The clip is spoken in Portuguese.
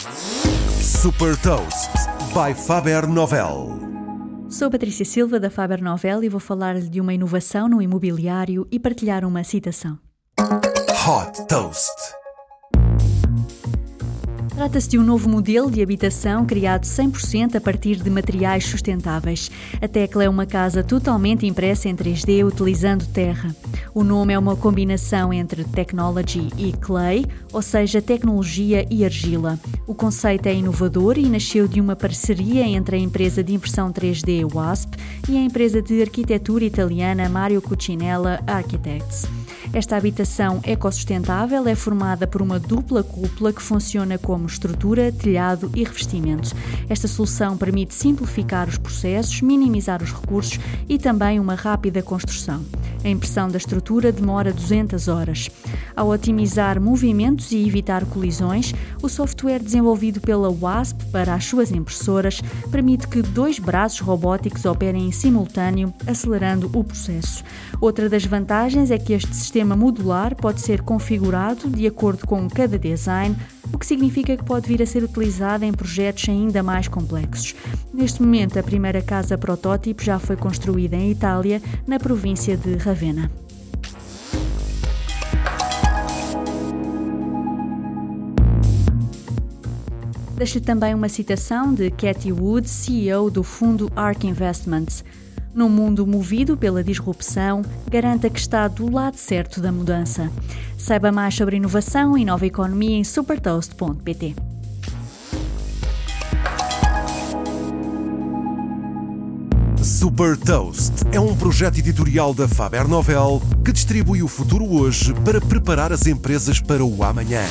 Super Toast by Faber Novel. Sou Patrícia Silva da Faber Novel e vou falar-lhe de uma inovação no imobiliário e partilhar uma citação. Hot Toast. Trata-se de um novo modelo de habitação criado 100% a partir de materiais sustentáveis. A Tecla é uma casa totalmente impressa em 3D utilizando terra. O nome é uma combinação entre technology e clay, ou seja, tecnologia e argila. O conceito é inovador e nasceu de uma parceria entre a empresa de impressão 3D WASP e a empresa de arquitetura italiana Mario Cucinella Architects. Esta habitação ecossustentável é formada por uma dupla cúpula que funciona como estrutura, telhado e revestimento. Esta solução permite simplificar os processos, minimizar os recursos e também uma rápida construção. A impressão da estrutura demora 200 horas. Ao otimizar movimentos e evitar colisões, o software desenvolvido pela WASP para as suas impressoras permite que dois braços robóticos operem em simultâneo, acelerando o processo. Outra das vantagens é que este sistema modular pode ser configurado de acordo com cada design, o que significa que pode vir a ser utilizado em projetos ainda mais complexos. Neste momento, a primeira casa protótipo já foi construída em Itália, na província de Ravenna. Deixo-lhe também uma citação de Cathy Wood, CEO do fundo ARK Investments. Num mundo movido pela disrupção, garanta que está do lado certo da mudança. Saiba mais sobre inovação e nova economia em supertoast.pt. Super Toast é um projeto editorial da Faber Novel que distribui o futuro hoje para preparar as empresas para o amanhã.